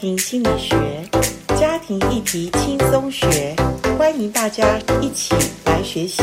庭心理学，家庭议题轻松学，欢迎大家一起来学习。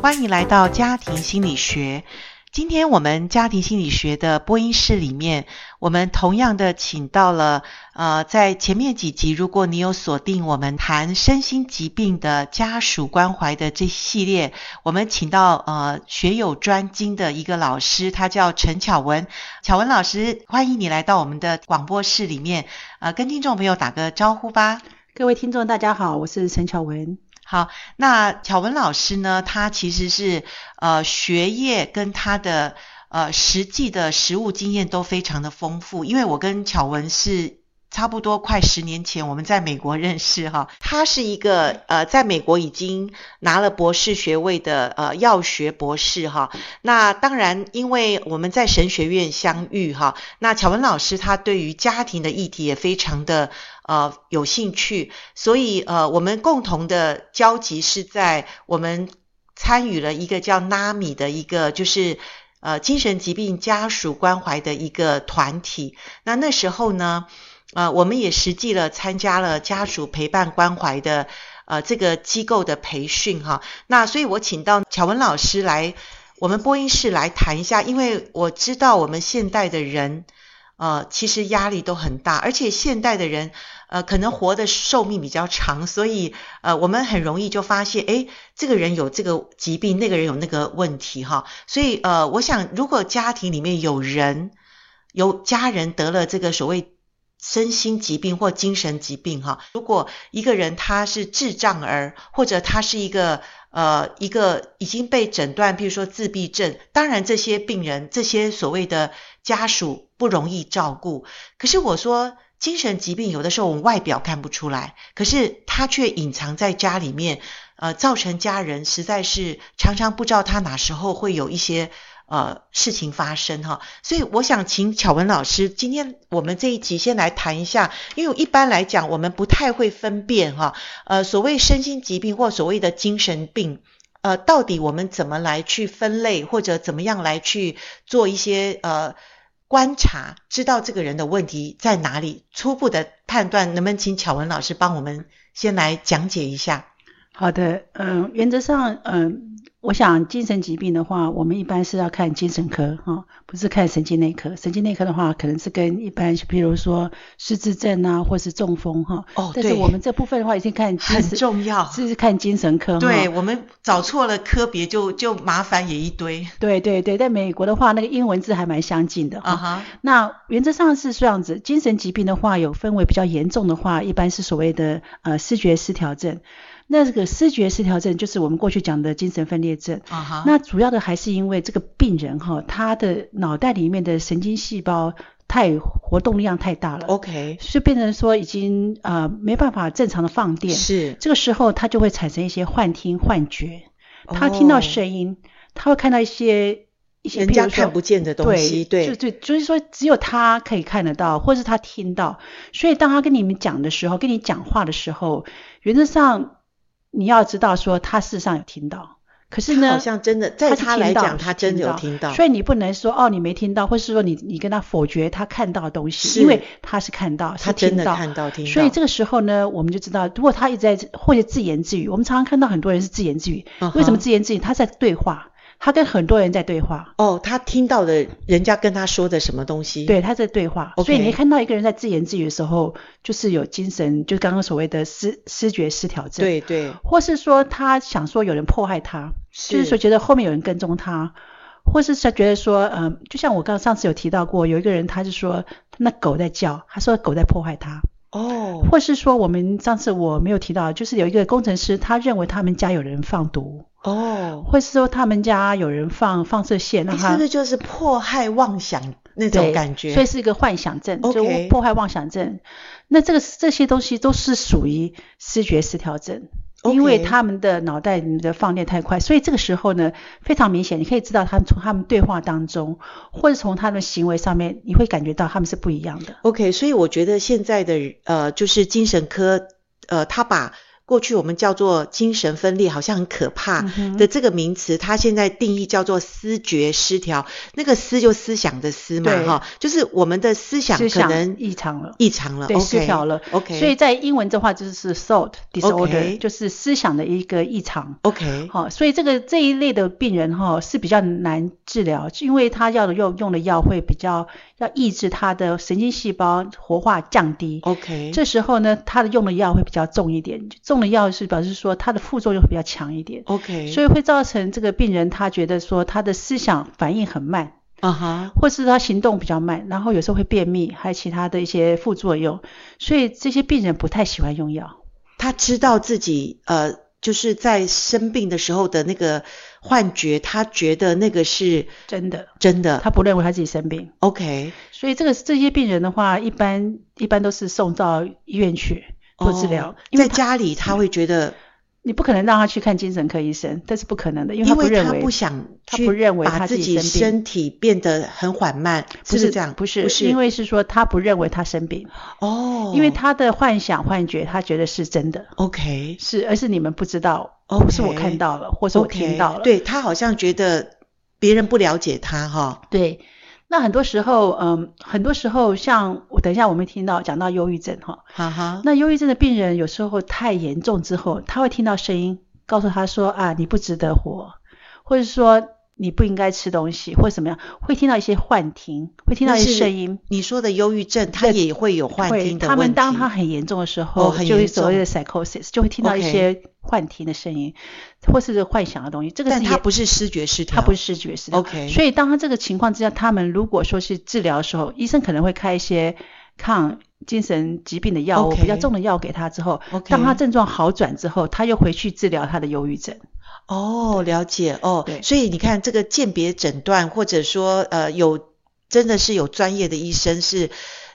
欢迎来到家庭心理学。今天我们家庭心理学的播音室里面，我们同样的请到了呃，在前面几集，如果你有锁定我们谈身心疾病的家属关怀的这系列，我们请到呃学有专精的一个老师，他叫陈巧文。巧文老师，欢迎你来到我们的广播室里面，呃，跟听众朋友打个招呼吧。各位听众，大家好，我是陈巧文。好，那巧文老师呢，他其实是呃学业跟他的呃实际的实务经验都非常的丰富，因为我跟巧文是。差不多快十年前，我们在美国认识哈。他是一个呃，在美国已经拿了博士学位的呃药学博士哈。那当然，因为我们在神学院相遇哈。那巧文老师他对于家庭的议题也非常的呃有兴趣，所以呃我们共同的交集是在我们参与了一个叫 NAMI 的一个就是呃精神疾病家属关怀的一个团体。那那时候呢。呃，我们也实际了参加了家属陪伴关怀的呃这个机构的培训哈。那所以我请到巧文老师来我们播音室来谈一下，因为我知道我们现代的人呃其实压力都很大，而且现代的人呃可能活的寿命比较长，所以呃我们很容易就发现，诶，这个人有这个疾病，那个人有那个问题哈。所以呃，我想如果家庭里面有人有家人得了这个所谓。身心疾病或精神疾病，哈，如果一个人他是智障儿，或者他是一个呃一个已经被诊断，比如说自闭症，当然这些病人这些所谓的家属不容易照顾。可是我说精神疾病有的时候我们外表看不出来，可是他却隐藏在家里面，呃，造成家人实在是常常不知道他哪时候会有一些。呃，事情发生哈，所以我想请巧文老师，今天我们这一集先来谈一下，因为一般来讲，我们不太会分辨哈，呃，所谓身心疾病或所谓的精神病，呃，到底我们怎么来去分类，或者怎么样来去做一些呃观察，知道这个人的问题在哪里，初步的判断，能不能请巧文老师帮我们先来讲解一下？好的，嗯、原则上，嗯、我想精神疾病的话，我们一般是要看精神科哈，不是看神经内科。神经内科的话，可能是跟一般，比如说失智症啊，或是中风哈。哦，对。但是我们这部分的话，已经看精神很重要，是看精神科。对，我们找错了科别就就麻烦也一堆。对对对，在美国的话，那个英文字还蛮相近的。啊哈。那原则上是这样子，精神疾病的话有分为比较严重的话，一般是所谓的呃视觉失调症。那这个视觉失调症就是我们过去讲的精神分裂症。啊哈。那主要的还是因为这个病人哈，他的脑袋里面的神经细胞太活动量太大了。OK。所以变成说已经呃没办法正常的放电。是。这个时候他就会产生一些幻听幻觉。他听到声音，他会看到一些一些人家看不见的东西。对。就对就是说只有他可以看得到，或是他听到。所以当他跟你们讲的时候，跟你讲话的时候，原则上。你要知道，说他事实上有听到，可是呢，好像真的在他来讲，他真的有听到，所以你不能说哦，你没听到，或是说你你跟他否决他看到的东西，因为他是看到，他真的看到听到，所以这个时候呢，我们就知道，如果他一直在或者自言自语，我们常常看到很多人是自言自语，为什么自言自语？他在对话。他跟很多人在对话哦，他听到的人家跟他说的什么东西？对，他在对话。所以你看到一个人在自言自语的时候，就是有精神，就刚刚所谓的思思觉失调症。对对。或是说他想说有人迫害他，是就是说觉得后面有人跟踪他，或是他觉得说，嗯、呃，就像我刚刚上次有提到过，有一个人他就说那狗在叫，他说狗在迫害他。哦。或是说我们上次我没有提到，就是有一个工程师，他认为他们家有人放毒。哦，或是说他们家有人放放射线，那他是不是就是迫害妄想那种感觉？所以是一个幻想症.就迫害妄想症。那这个这些东西都是属于视觉失调症.因为他们的脑袋里的放电太快，所以这个时候呢，非常明显，你可以知道他们从他们对话当中，或者从他们行为上面，你会感觉到他们是不一样的。OK，所以我觉得现在的呃，就是精神科呃，他把过去我们叫做精神分裂，好像很可怕的这个名词，它现在定义叫做思觉失调。那个思就思想的思嘛，哈，就是我们的思想可能异常了，异常了，对，失调了。OK，所以在英文的话就是 thought disorder，就是思想的一个异常。OK，好，所以这个这一类的病人哈是比较难治疗，因为他要的用用的药会比较要抑制他的神经细胞活化降低。OK，这时候呢，他的用的药会比较重一点，重的药是表示说它的副作用会比较强一点。OK，所以会造成这个病人他觉得说他的思想反应很慢。啊哈，或是他行动比较慢，然后有时候会便秘，还有其他的一些副作用，所以这些病人不太喜欢用药。他知道自己呃，就是在生病的时候的那个幻觉，他觉得那个是真的，真的，他不认为他自己生病。OK，所以这个这些病人的话，一般一般都是送到医院去做治疗，哦，因为在家里他会觉得。你不可能让他去看精神科医生，这是不可能的，因为他不认为，他不想，他不认为他自己身体变得很缓慢，不是这样，不是，不是，因为是说他不认为他生病，哦，因为他的幻想幻觉，他觉得是真的，OK，是，而是你们不知道，哦，不是我看到了，或是我听到了，对，他好像觉得别人不了解他哈，对。那很多时候，嗯，很多时候像我等一下我们听到讲到忧郁症哈，哈哈，那忧郁症的病人有时候太严重之后，他会听到声音告诉他说啊，你不值得活，或者说。你不应该吃东西，或者怎么样，会听到一些幻听，会听到一些声音。你说的忧郁症，他也会有幻听。他们当他很严重的时候，哦、就会所谓的 psychosis，就会听到一些幻听的声音.或是幻想的东西。这个是但他不是视觉失调，他不是视觉失调。OK。所以当他这个情况之下，他们如果说是治疗的时候，医生可能会开一些抗精神疾病的药物.比较重的药给他之后.当他症状好转之后，他又回去治疗他的忧郁症。哦，了解哦，对，所以你看这个鉴别诊断，或者说呃有真的是有专业的医生是。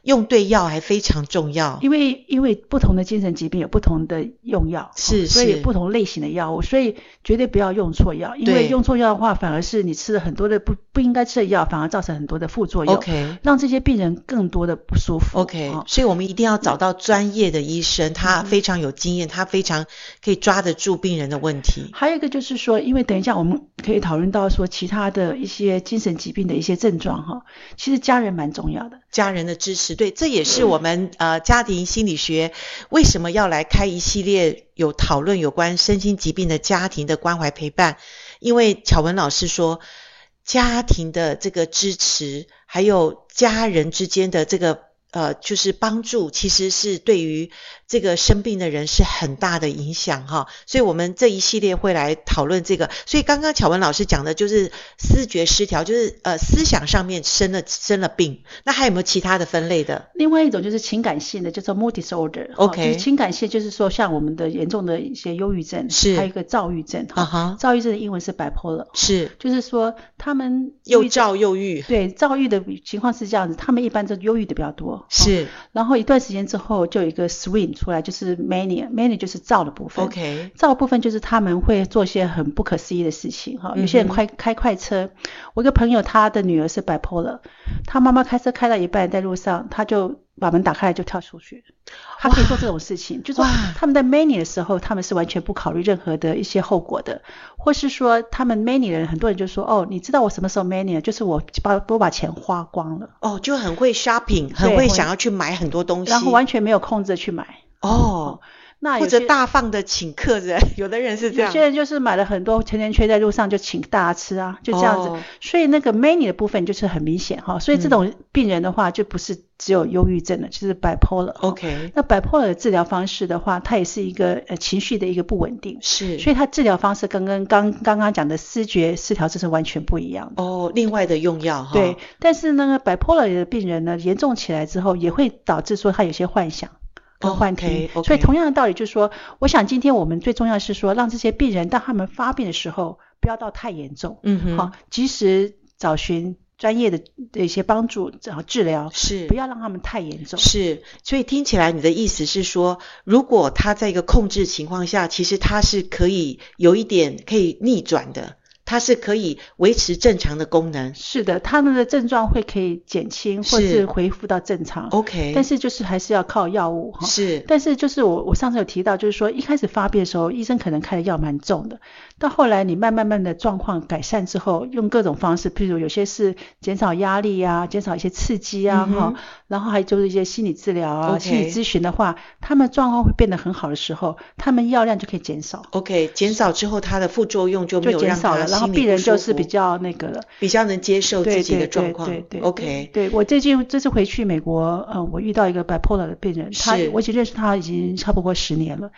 用对药还非常重要，因为因为不同的精神疾病有不同的用药，是，是，所以不同类型的药物，所以绝对不要用错药，因为用错药的话，反而是你吃了很多的不不应该吃的药，反而造成很多的副作用，OK，让这些病人更多的不舒服，OK，所以我们一定要找到专业的医生，他非常有经验，他非常可以抓得住病人的问题。还有一个就是说，因为等一下我们可以讨论到说其他的一些精神疾病的一些症状哈，其实家人蛮重要的，家人的支持。对，这也是我们呃家庭心理学为什么要来开一系列有讨论有关身心疾病的家庭的关怀陪伴，因为巧文老师说，家庭的这个支持，还有家人之间的这个。呃，就是帮助，其实是对于这个生病的人是很大的影响哈。所以我们这一系列会来讨论这个。所以刚刚巧文老师讲的就是思觉失调，就是呃思想上面生了生了病。那还有没有其他的分类的？另外一种就是情感性的，叫做 mood disorder。OK，就是情感性就是说像我们的严重的一些忧郁症，是还有一个躁郁症。啊哈，躁郁症的英文是 bipolar。是，就是说他们又躁又郁。对，躁郁的情况是这样子，他们一般都忧郁的比较多。是、哦，然后一段时间之后就有一个 swing 出来，就是 mania，mania 就是躁的部分。OK，躁的部分就是他们会做一些很不可思议的事情哈、哦。有些人开开快车，我一个朋友他的女儿是 bipolar，他妈妈开车开到一半在路上，他就。把门打开来就跳出去，他可以做这种事情，就是说他们在 mania 的时候，他们是完全不考虑任何的一些后果的，或是说他们 mania 的人，很多人就说哦，你知道我什么时候 many 了？就是我把我把钱花光了，哦，就很会 shopping，很会想要去买很多东西，然后完全没有控制去买，哦。那或者大方的请客人，有的人是这样。有些人就是买了很多甜甜圈在路上就请大家吃啊，就这样子。哦、所以那个 mania 的部分就是很明显哈。所以这种病人的话，就不是只有忧郁症了，就是 bipolar。OK。那 bipolar 的治疗方式的话，它也是一个呃情绪的一个不稳定。是。所以它治疗方式跟跟刚刚刚讲的思觉失调这是完全不一样的。哦，另外的用药哈。对，但是那个 bipolar 的病人呢，严重起来之后，也会导致说他有些幻想。跟幻听，okay, okay. 所以同样的道理就是说，我想今天我们最重要是说，让这些病人当他们发病的时候，不要到太严重，嗯哼，好，及时找寻专业的的一些帮助，然后治疗，是，不要让他们太严重，是。所以听起来你的意思是说，如果他在一个控制情况下，其实他是可以有一点可以逆转的。它是可以维持正常的功能。是的，他们的症状会可以减轻，或是恢复到正常。OK，但是就是还是要靠药物哈。是，但是就是我我上次有提到，就是说一开始发病的时候，医生可能开的药蛮重的，到后来你慢慢慢的状况改善之后，用各种方式，譬如有些是减少压力啊，减少一些刺激啊哈、嗯，然后还有就是一些心理治疗啊、心理咨询的话，他们状况会变得很好的时候，他们药量就可以减少。OK，减少之后，它的副作用就没有让他心了，然后病人就是比较那个了，比较能接受自己的状况。对对，对，对，对，OK，对我最近这次回去美国，呃，我遇到一个 bipolar 的病人，他我已经认识他已经差不多十年了，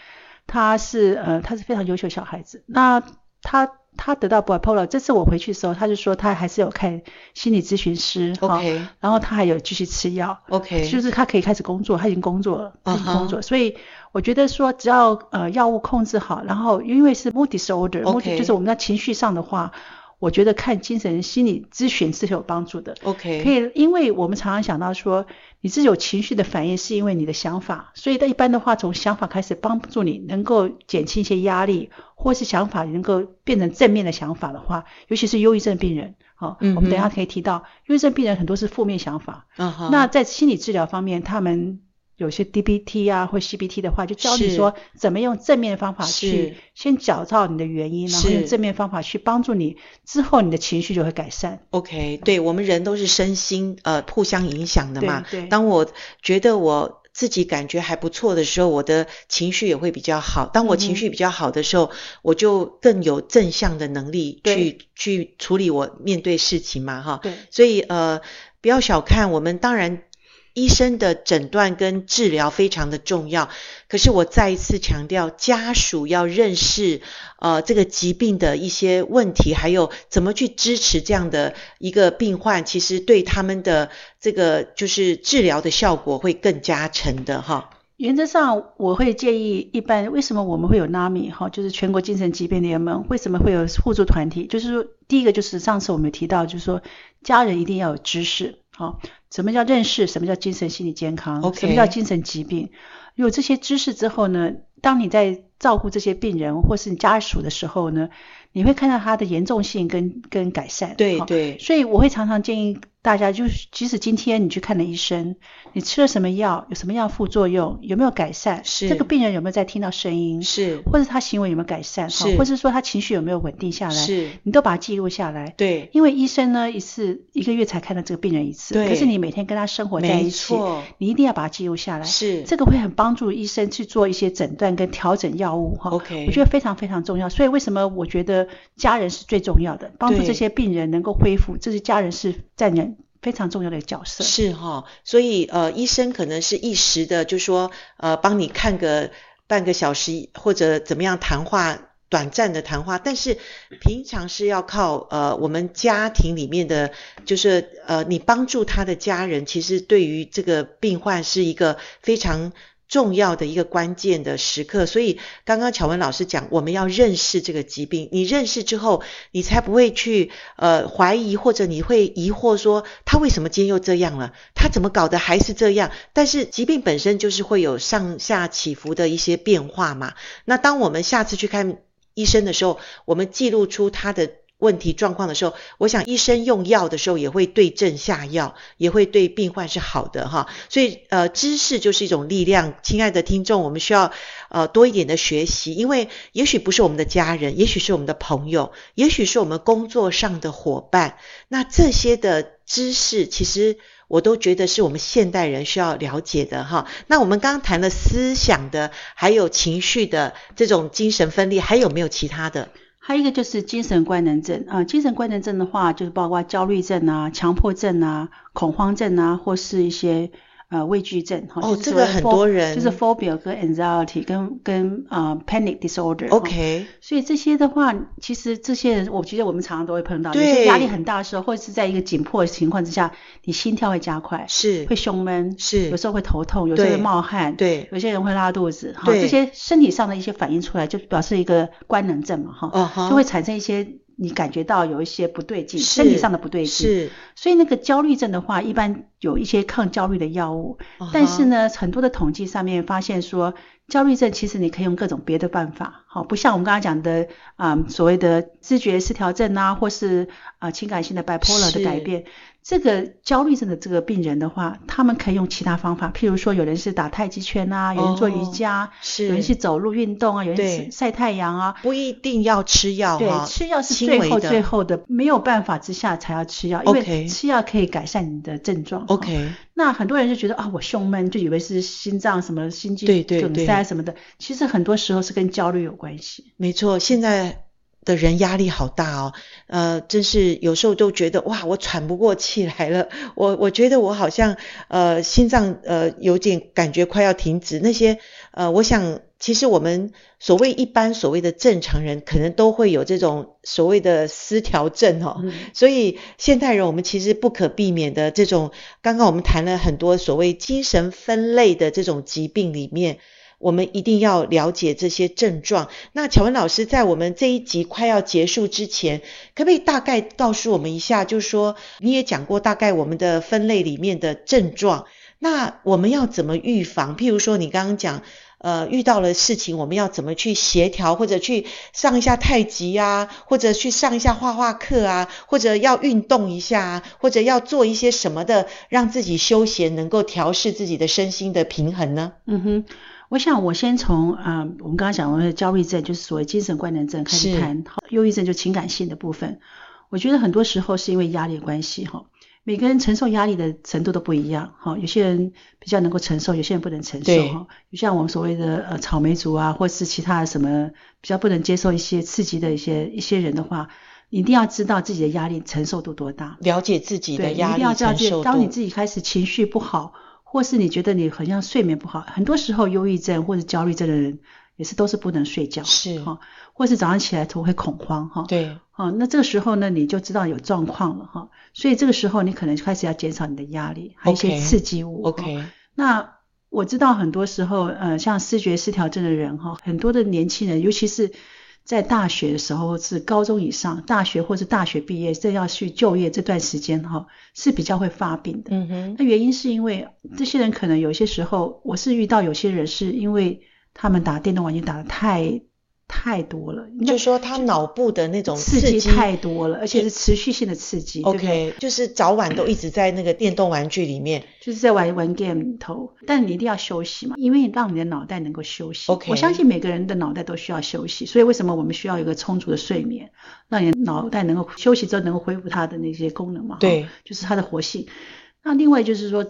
他是呃他是非常优秀小孩子，那他。他得到 bipolar，这次我回去的时候，他就说他还是有看心理咨询师，OK，然后他还有继续吃药，OK，就是他可以开始工作，他已经工作了，开始工作，uh -huh. 所以我觉得说只要呃药物控制好，然后因为是 mood disorder，mood. 就是我们的情绪上的话。我觉得看精神心理咨询是有帮助的。OK，可以，因为我们常常想到说，你是有情绪的反应，是因为你的想法，所以在一般的话，从想法开始帮助你能够减轻一些压力，或是想法能够变成正面的想法的话，尤其是忧郁症病人，好、嗯，我们等一下可以提到，忧郁症病人很多是负面想法。那在心理治疗方面，他们。有些 DBT 啊或 CBT 的话，就教你说怎么用正面的方法去先找到你的原因，然后用正面方法去帮助你，之后你的情绪就会改善。OK，对，我们人都是身心呃互相影响的嘛。对，对。当我觉得我自己感觉还不错的时候，我的情绪也会比较好。当我情绪比较好的时候，嗯、我就更有正向的能力去去处理我面对事情嘛，哈。对。所以呃，不要小看我们，当然。医生的诊断跟治疗非常的重要，可是我再一次强调，家属要认识呃这个疾病的一些问题，还有怎么去支持这样的一个病患，其实对他们的这个就是治疗的效果会更加成的哈。原则上，我会建议一般为什么我们会有 NAMI 哈，就是全国精神疾病联盟，为什么会有互助团体？就是说，第一个就是上次我们提到，就是说家人一定要有知识。好，什么叫认识？什么叫精神心理健康？Okay. 什么叫精神疾病？有这些知识之后呢，当你在照顾这些病人或是你家属的时候呢，你会看到他的严重性跟跟改善。对对。所以我会常常建议。大家就是，即使今天你去看了医生，你吃了什么药，有什么样副作用，有没有改善？是这个病人有没有在听到声音？是，或者他行为有没有改善？是，或者说他情绪有没有稳定下来？是，你都把它记录下来。对，因为医生呢，一次一个月才看到这个病人一次，对，可是你每天跟他生活在一起，你一定要把它记录下来。是，这个会很帮助医生去做一些诊断跟调整药物哈。OK，我觉得非常非常重要。所以为什么我觉得家人是最重要的，帮助这些病人能够恢复，这是家人是在人。非常重要的角色是哈，所以呃，医生可能是一时的，就说呃，帮你看个半个小时或者怎么样谈话，短暂的谈话，但是平常是要靠呃我们家庭里面的，就是呃你帮助他的家人，其实对于这个病患是一个非常。重要的一个关键的时刻，所以刚刚巧文老师讲，我们要认识这个疾病。你认识之后，你才不会去呃怀疑，或者你会疑惑说他为什么今天又这样了？他怎么搞的还是这样？但是疾病本身就是会有上下起伏的一些变化嘛。那当我们下次去看医生的时候，我们记录出他的。问题状况的时候，我想医生用药的时候也会对症下药，也会对病患是好的哈。所以呃，知识就是一种力量，亲爱的听众，我们需要呃多一点的学习，因为也许不是我们的家人，也许是我们的朋友，也许是我们工作上的伙伴。那这些的知识，其实我都觉得是我们现代人需要了解的哈。那我们刚刚谈了思想的，还有情绪的这种精神分裂，还有没有其他的？还有一个就是精神官能症啊，精神官能症的话，就是包括焦虑症啊、强迫症啊、恐慌症啊，或是一些。呃，畏惧症哈，哦，这个很多人就是 phobia 跟 anxiety 跟跟啊、呃、panic disorder。OK，所以这些的话，其实这些人，我觉得我们常常都会碰到，有些压力很大的时候，或者是在一个紧迫的情况之下，你心跳会加快，是会胸闷，是有时候会头痛，有时候会冒汗，对，有些人会拉肚子，哈，这些身体上的一些反应出来，就表示一个官能症嘛，哈，uh -huh. 就会产生一些。你感觉到有一些不对劲，身体上的不对劲。是，所以那个焦虑症的话，一般有一些抗焦虑的药物，uh-huh. 但是呢，很多的统计上面发现说，焦虑症其实你可以用各种别的办法，好，不像我们刚刚讲的啊、呃，所谓的知觉失调症啊，或是啊、呃、情感性的 bipolar 的改变。这个焦虑症的这个病人的话，他们可以用其他方法，譬如说，有人是打太极拳啊，有人做瑜伽，哦、是有人是走路运动啊，有人是晒太阳啊，不一定要吃药。对，吃药是最后最后的，没有办法之下才要吃药，因为吃药可以改善你的症状。OK，那很多人就觉得啊，我胸闷，就以为是心脏什么心肌梗塞什么的，其实很多时候是跟焦虑有关系。没错，现在。的人压力好大哦，呃，真是有时候都觉得哇，我喘不过气来了，我我觉得我好像呃心脏呃有点感觉快要停止。那些呃，我想其实我们所谓一般所谓的正常人，可能都会有这种所谓的失调症哦。嗯。所以现代人我们其实不可避免的这种，刚刚我们谈了很多所谓精神分类的这种疾病里面。我们一定要了解这些症状。那巧文老师在我们这一集快要结束之前，可不可以大概告诉我们一下？就是说你也讲过大概我们的分类里面的症状，那我们要怎么预防？譬如说你刚刚讲，呃，遇到了事情，我们要怎么去协调，或者去上一下太极啊，或者去上一下画画课啊，或者要运动一下，啊或者要做一些什么的，让自己休闲，能够调试自己的身心的平衡呢？嗯哼。我想，我先从啊、呃，我们刚刚讲的焦虑症，就是所谓精神官能症开始谈。好，忧郁症就情感性的部分。我觉得很多时候是因为压力的关系，哈，每个人承受压力的程度都不一样，哈，有些人比较能够承受，有些人不能承受，哈。就像我们所谓的呃草莓族啊，或是其他的什么比较不能接受一些刺激的一些一些人的话，你一定要知道自己的压力承受度多大，了解自己的压力承受度。对，一定要知道，当你自己开始情绪不好。或是你觉得你好像睡眠不好，很多时候忧郁症或者焦虑症的人也是都是不能睡觉，是。哈，或是早上起来头会恐慌哈，对，哦，那这个时候呢，你就知道有状况了哈，所以这个时候你可能开始要减少你的压力，还有一些刺激物，OK，那我知道很多时候，呃，像视觉失调症的人哈，很多的年轻人，尤其是。在大学的时候是高中以上，大学或是大学毕业，这要去就业这段时间哈，是比较会发病的。嗯哼，那原因是因为这些人可能有些时候，我是遇到有些人是因为他们打电动玩具打得太。太多了，就说他脑部的那种刺激，刺激太多了，而且是持续性的刺激。OK，对对就是早晚都一直在那个电动玩具里面，就是在玩玩 game 里头。但你一定要休息嘛，因为让你的脑袋能够休息。OK，我相信每个人的脑袋都需要休息，所以为什么我们需要一个充足的睡眠，让你的脑袋能够休息之后能够恢复它的那些功能嘛？对，就是它的活性。那另外就是说，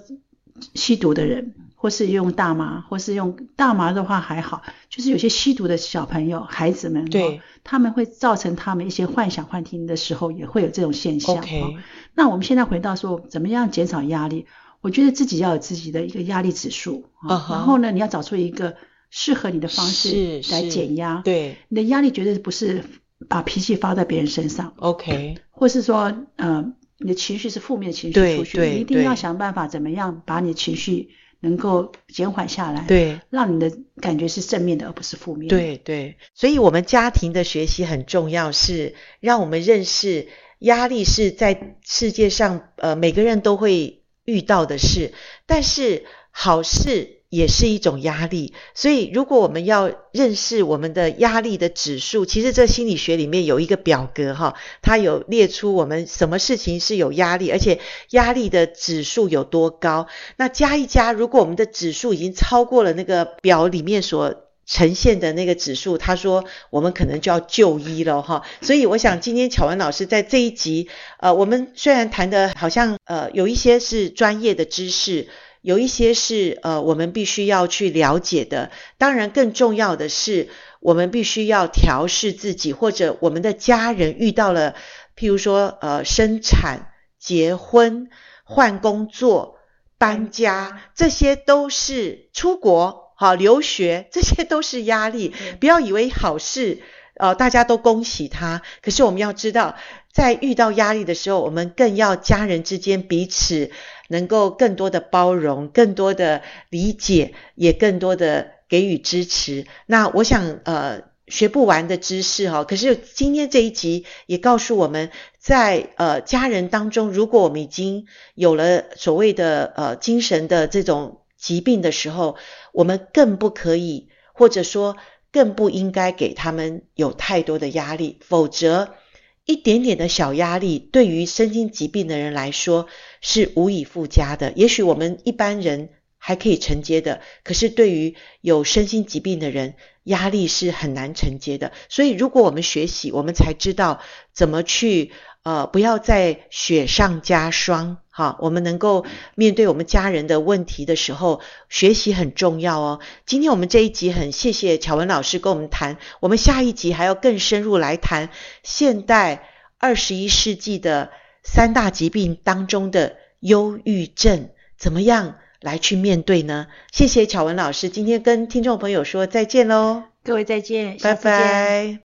吸毒的人。或是用大麻，或是用大麻的话还好，就是有些吸毒的小朋友、孩子们，对，他们会造成他们一些幻想、幻听的时候，也会有这种现象。OK，那我们现在回到说，怎么样减少压力？我觉得自己要有自己的一个压力指数，uh -huh. 然后呢，你要找出一个适合你的方式来减压。对，你的压力绝对不是把脾气发在别人身上。OK，或是说，嗯、呃，你的情绪是负面的情绪出去，你一定要想办法怎么样把你的情绪。能够减缓下来，对，让你的感觉是正面的，而不是负面的。对对，所以我们家庭的学习很重要，是让我们认识压力是在世界上呃每个人都会遇到的事，但是好事。也是一种压力，所以如果我们要认识我们的压力的指数，其实这心理学里面有一个表格哈，它有列出我们什么事情是有压力，而且压力的指数有多高。那加一加，如果我们的指数已经超过了那个表里面所呈现的那个指数，他说我们可能就要就医了哈。所以我想今天巧文老师在这一集，呃，我们虽然谈的好像呃有一些是专业的知识。有一些是呃，我们必须要去了解的。当然，更重要的是，我们必须要调试自己，或者我们的家人遇到了，譬如说呃，生产、结婚、换工作、搬家，这些都是出国好留学，这些都是压力。不要以为好事，呃，大家都恭喜他。可是我们要知道，在遇到压力的时候，我们更要家人之间彼此。能够更多的包容，更多的理解，也更多的给予支持。那我想，呃，学不完的知识哈。可是今天这一集也告诉我们，在呃家人当中，如果我们已经有了所谓的呃精神的这种疾病的时候，我们更不可以，或者说更不应该给他们有太多的压力，否则一点点的小压力对于身心疾病的人来说是无以复加的。也许我们一般人还可以承接的，可是对于有身心疾病的人，压力是很难承接的。所以，如果我们学习，我们才知道怎么去。呃，不要再雪上加霜，哈，我们能够面对我们家人的问题的时候，学习很重要哦。今天我们这一集很谢谢巧文老师跟我们谈，我们下一集还要更深入来谈现代二十一世纪的三大疾病当中的忧郁症怎么样来去面对呢？谢谢巧文老师今天跟听众朋友说再见喽。各位再见拜拜。